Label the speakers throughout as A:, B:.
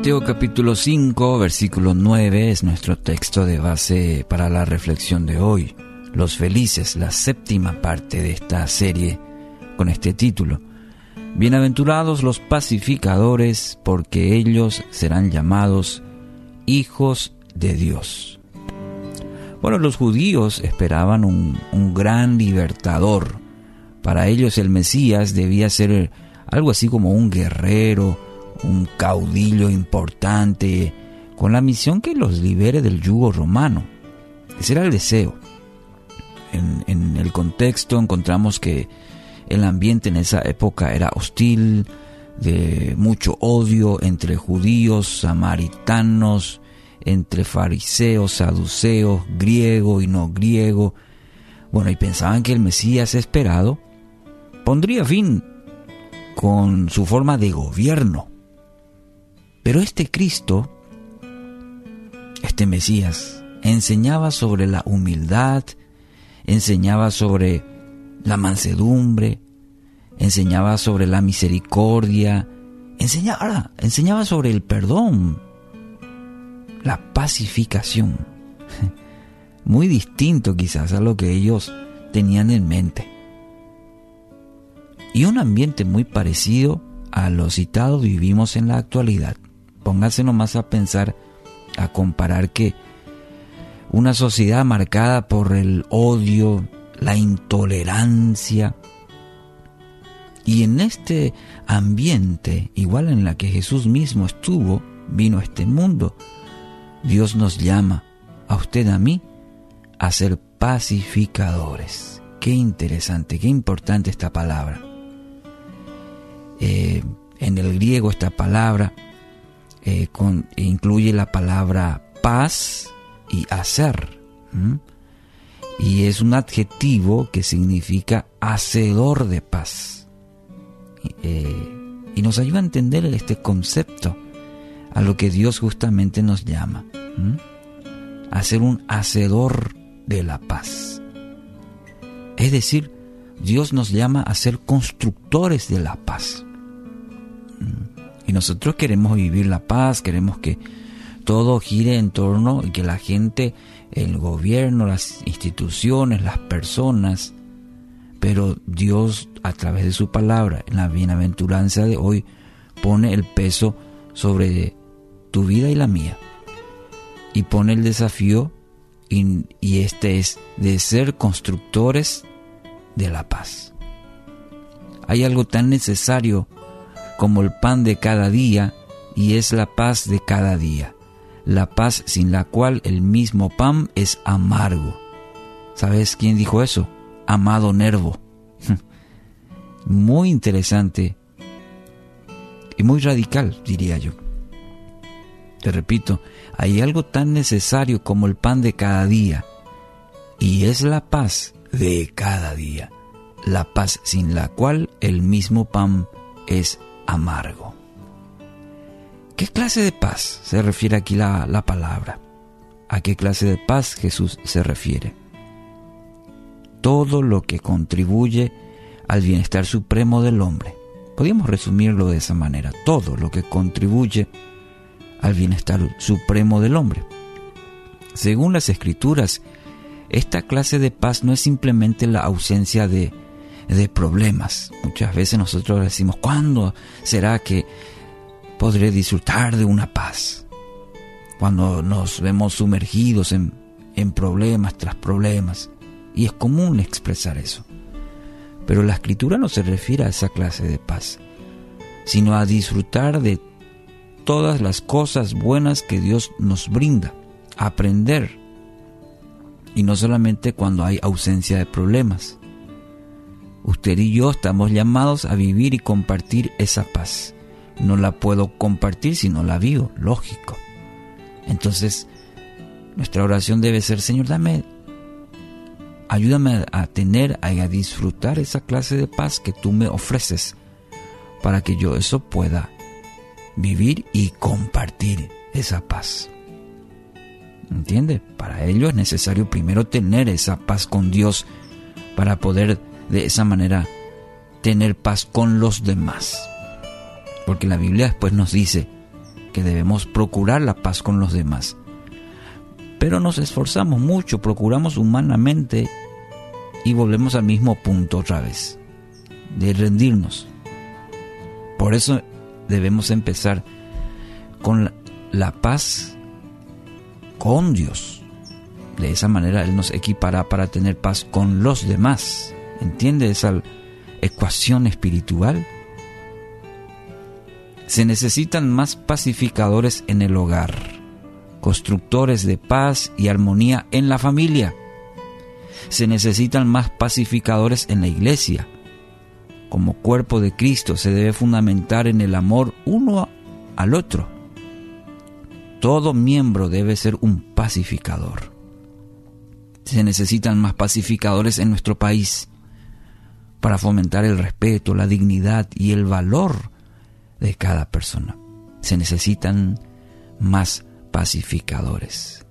A: Mateo capítulo 5, versículo 9 es nuestro texto de base para la reflexión de hoy. Los felices, la séptima parte de esta serie con este título. Bienaventurados los pacificadores, porque ellos serán llamados hijos de Dios. Bueno, los judíos esperaban un, un gran libertador. Para ellos el Mesías debía ser algo así como un guerrero, un caudillo importante, con la misión que los libere del yugo romano. Ese era el deseo. En, el contexto encontramos que el ambiente en esa época era hostil, de mucho odio entre judíos, samaritanos, entre fariseos, saduceos, griego y no griego. Bueno, y pensaban que el Mesías esperado pondría fin con su forma de gobierno. Pero este Cristo, este Mesías, enseñaba sobre la humildad, enseñaba sobre la mansedumbre, enseñaba sobre la misericordia, enseñaba, enseñaba sobre el perdón, la pacificación. Muy distinto quizás a lo que ellos tenían en mente. Y un ambiente muy parecido a lo citado vivimos en la actualidad. Póngase nomás a pensar, a comparar que una sociedad marcada por el odio, la intolerancia, y en este ambiente, igual en la que Jesús mismo estuvo, vino a este mundo, Dios nos llama, a usted, a mí, a ser pacificadores. Qué interesante, qué importante esta palabra. Eh, en el griego esta palabra eh, incluye la palabra paz y hacer. Y es un adjetivo que significa hacedor de paz. Eh, y nos ayuda a entender este concepto, a lo que Dios justamente nos llama. A ser un hacedor de la paz. Es decir, Dios nos llama a ser constructores de la paz. Y nosotros queremos vivir la paz, queremos que todo gire en torno y que la gente, el gobierno, las instituciones, las personas, pero Dios a través de su palabra, en la bienaventuranza de hoy, pone el peso sobre tu vida y la mía. Y pone el desafío, y, este es de ser constructores de la paz. Hay algo tan necesario como el pan de cada día y es la paz de cada día, la paz sin la cual el mismo pan es amargo. ¿Sabes quién dijo eso? Amado Nervo. muy interesante y muy radical, diría yo. Te repito, hay algo tan necesario como el pan de cada día, y es la paz de cada día, la paz sin la cual el mismo pan es amargo. ¿Qué clase de paz se refiere aquí la, la palabra? ¿A qué clase de paz Jesús se refiere? Todo lo que contribuye al bienestar supremo del hombre. Podríamos resumirlo de esa manera. Todo lo que contribuye al bienestar supremo del hombre. Según las escrituras, esta clase de paz no es simplemente la ausencia de de problemas. Muchas veces nosotros decimos, ¿cuándo será que podré disfrutar de una paz? Cuando nos vemos sumergidos en, en problemas tras problemas. Y es común expresar eso. Pero la escritura no se refiere a esa clase de paz, sino a disfrutar de todas las cosas buenas que Dios nos brinda, aprender. Y no solamente cuando hay ausencia de problemas. Usted y yo estamos llamados a vivir y compartir esa paz. No la puedo compartir si no la vivo, lógico. Entonces, nuestra oración debe ser, Señor, dame, ayúdame a tener, a disfrutar esa clase de paz que tú me ofreces, para que yo eso pueda vivir y compartir esa paz. ¿Entiende? Para ello es necesario primero tener esa paz con Dios para poder de esa manera tener paz con los demás. Porque la Biblia después nos dice que debemos procurar la paz con los demás. Pero nos esforzamos mucho, procuramos humanamente y volvemos al mismo punto otra vez, de rendirnos. Por eso debemos empezar con la, paz con Dios. De esa manera Él nos equipará para tener paz con los demás. ¿Entiende esa ecuación espiritual? Se necesitan más pacificadores en el hogar, constructores de paz y armonía en la familia. Se necesitan más pacificadores en la iglesia. Como cuerpo de Cristo se debe fundamentar en el amor uno al otro. Todo miembro debe ser un pacificador. Se necesitan más pacificadores en nuestro país para fomentar el respeto, la dignidad y el valor de cada persona. Se necesitan más pacificadores.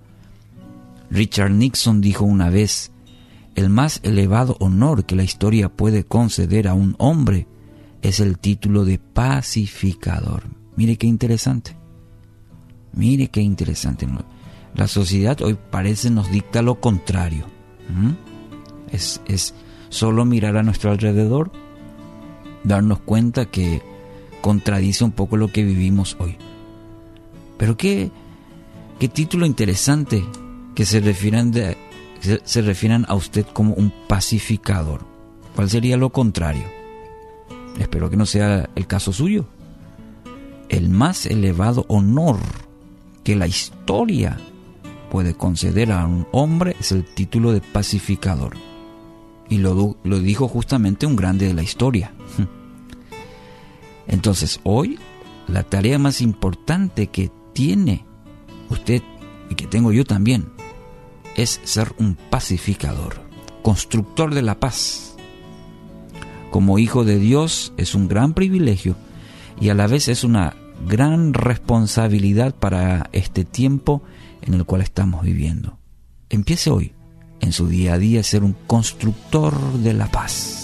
A: Richard Nixon dijo una vez, el más elevado honor que la historia puede conceder a un hombre es el título de pacificador. Mire qué interesante. Mire qué interesante. La sociedad hoy parece nos dicta lo contrario. Es, es solo mirar a nuestro alrededor, darnos cuenta que contradice un poco lo que vivimos hoy. Pero qué, qué título interesante que se refieran, de, se refieran a usted como un pacificador. ¿Cuál sería lo contrario? Espero que no sea el caso suyo. El más elevado honor que la historia puede conceder a un hombre es el título de pacificador. Y lo, lo dijo justamente un grande de la historia. Entonces hoy la tarea más importante que tiene usted y que tengo yo también es ser un pacificador, constructor de la paz. Como hijo de Dios es un gran privilegio y a la vez es una gran responsabilidad para este tiempo en el cual estamos viviendo. Empiece hoy, en su día a día, ser un constructor de la paz.